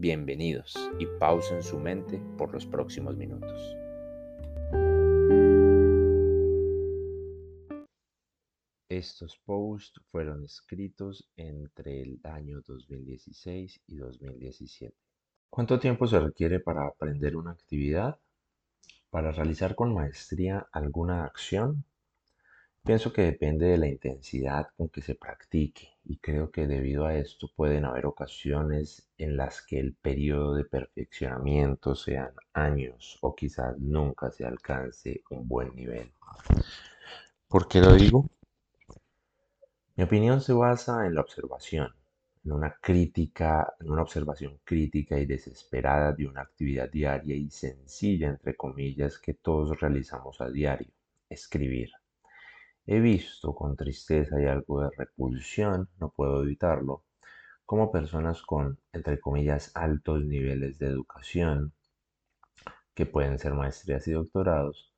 Bienvenidos y pausen su mente por los próximos minutos. Estos posts fueron escritos entre el año 2016 y 2017. ¿Cuánto tiempo se requiere para aprender una actividad? ¿Para realizar con maestría alguna acción? Pienso que depende de la intensidad con que se practique y creo que debido a esto pueden haber ocasiones en las que el periodo de perfeccionamiento sean años o quizás nunca se alcance un buen nivel. ¿Por qué lo digo? Mi opinión se basa en la observación, en una crítica, en una observación crítica y desesperada de una actividad diaria y sencilla, entre comillas, que todos realizamos a diario, escribir. He visto con tristeza y algo de repulsión, no puedo evitarlo, como personas con, entre comillas, altos niveles de educación, que pueden ser maestrías y doctorados,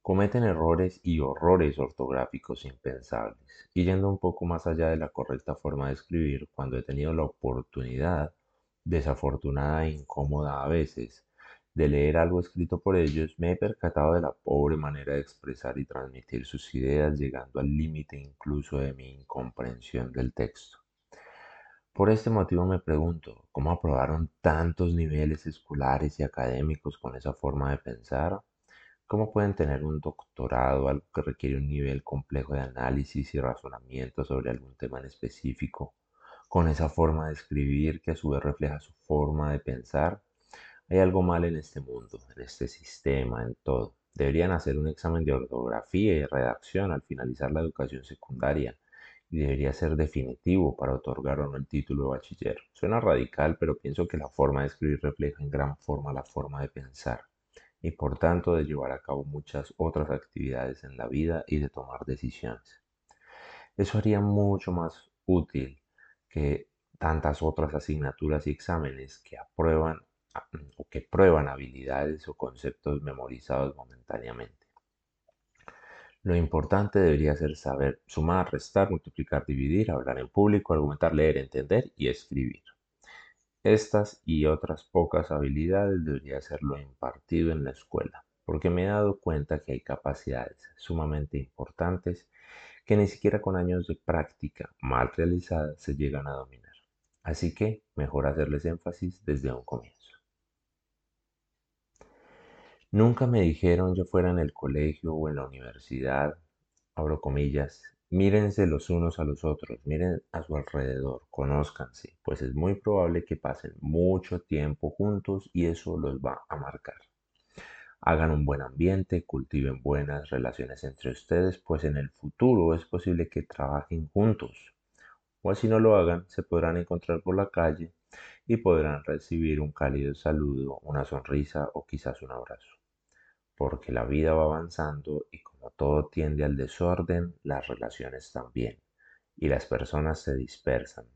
cometen errores y horrores ortográficos impensables. Y yendo un poco más allá de la correcta forma de escribir, cuando he tenido la oportunidad, desafortunada e incómoda a veces, de leer algo escrito por ellos, me he percatado de la pobre manera de expresar y transmitir sus ideas, llegando al límite incluso de mi incomprensión del texto. Por este motivo me pregunto, ¿cómo aprobaron tantos niveles escolares y académicos con esa forma de pensar? ¿Cómo pueden tener un doctorado, algo que requiere un nivel complejo de análisis y razonamiento sobre algún tema en específico, con esa forma de escribir que a su vez refleja su forma de pensar? Hay algo mal en este mundo, en este sistema, en todo. Deberían hacer un examen de ortografía y redacción al finalizar la educación secundaria y debería ser definitivo para otorgar o no el título de bachiller. Suena radical, pero pienso que la forma de escribir refleja en gran forma la forma de pensar y por tanto de llevar a cabo muchas otras actividades en la vida y de tomar decisiones. Eso haría mucho más útil que tantas otras asignaturas y exámenes que aprueban o que prueban habilidades o conceptos memorizados momentáneamente. Lo importante debería ser saber sumar, restar, multiplicar, dividir, hablar en público, argumentar, leer, entender y escribir. Estas y otras pocas habilidades debería ser lo impartido en la escuela, porque me he dado cuenta que hay capacidades sumamente importantes que ni siquiera con años de práctica mal realizada se llegan a dominar. Así que mejor hacerles énfasis desde un comienzo. Nunca me dijeron yo fuera en el colegio o en la universidad, abro comillas, mírense los unos a los otros, miren a su alrededor, conózcanse, pues es muy probable que pasen mucho tiempo juntos y eso los va a marcar. Hagan un buen ambiente, cultiven buenas relaciones entre ustedes, pues en el futuro es posible que trabajen juntos. O así no lo hagan, se podrán encontrar por la calle y podrán recibir un cálido saludo, una sonrisa o quizás un abrazo porque la vida va avanzando y como todo tiende al desorden, las relaciones también, y las personas se dispersan,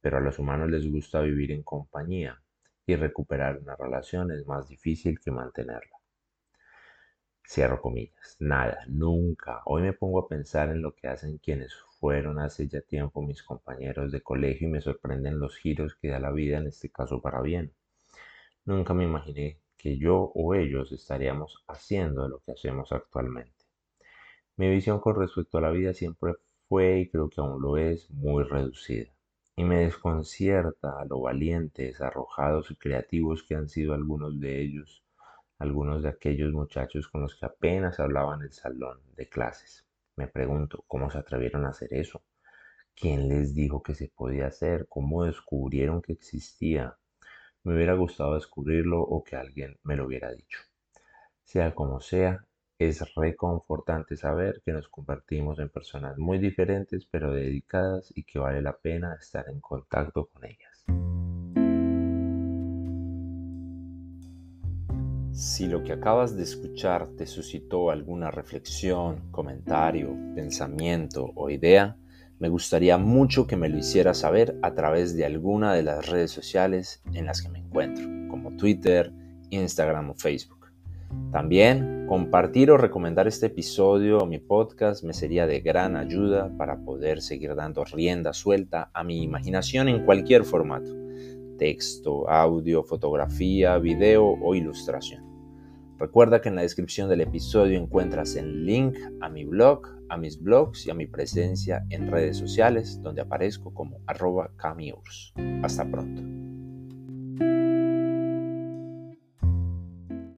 pero a los humanos les gusta vivir en compañía y recuperar una relación es más difícil que mantenerla. Cierro comillas, nada, nunca. Hoy me pongo a pensar en lo que hacen quienes fueron hace ya tiempo mis compañeros de colegio y me sorprenden los giros que da la vida en este caso para bien. Nunca me imaginé que yo o ellos estaríamos haciendo lo que hacemos actualmente. Mi visión con respecto a la vida siempre fue y creo que aún lo es muy reducida. Y me desconcierta a lo valientes, arrojados y creativos que han sido algunos de ellos algunos de aquellos muchachos con los que apenas hablaban en el salón de clases. Me pregunto, ¿cómo se atrevieron a hacer eso? ¿Quién les dijo que se podía hacer? ¿Cómo descubrieron que existía? Me hubiera gustado descubrirlo o que alguien me lo hubiera dicho. Sea como sea, es reconfortante saber que nos convertimos en personas muy diferentes pero dedicadas y que vale la pena estar en contacto con ellas. Si lo que acabas de escuchar te suscitó alguna reflexión, comentario, pensamiento o idea, me gustaría mucho que me lo hicieras saber a través de alguna de las redes sociales en las que me encuentro, como Twitter, Instagram o Facebook. También compartir o recomendar este episodio o mi podcast me sería de gran ayuda para poder seguir dando rienda suelta a mi imaginación en cualquier formato, texto, audio, fotografía, video o ilustración. Recuerda que en la descripción del episodio encuentras el link a mi blog, a mis blogs y a mi presencia en redes sociales donde aparezco como arroba camiurs. Hasta pronto.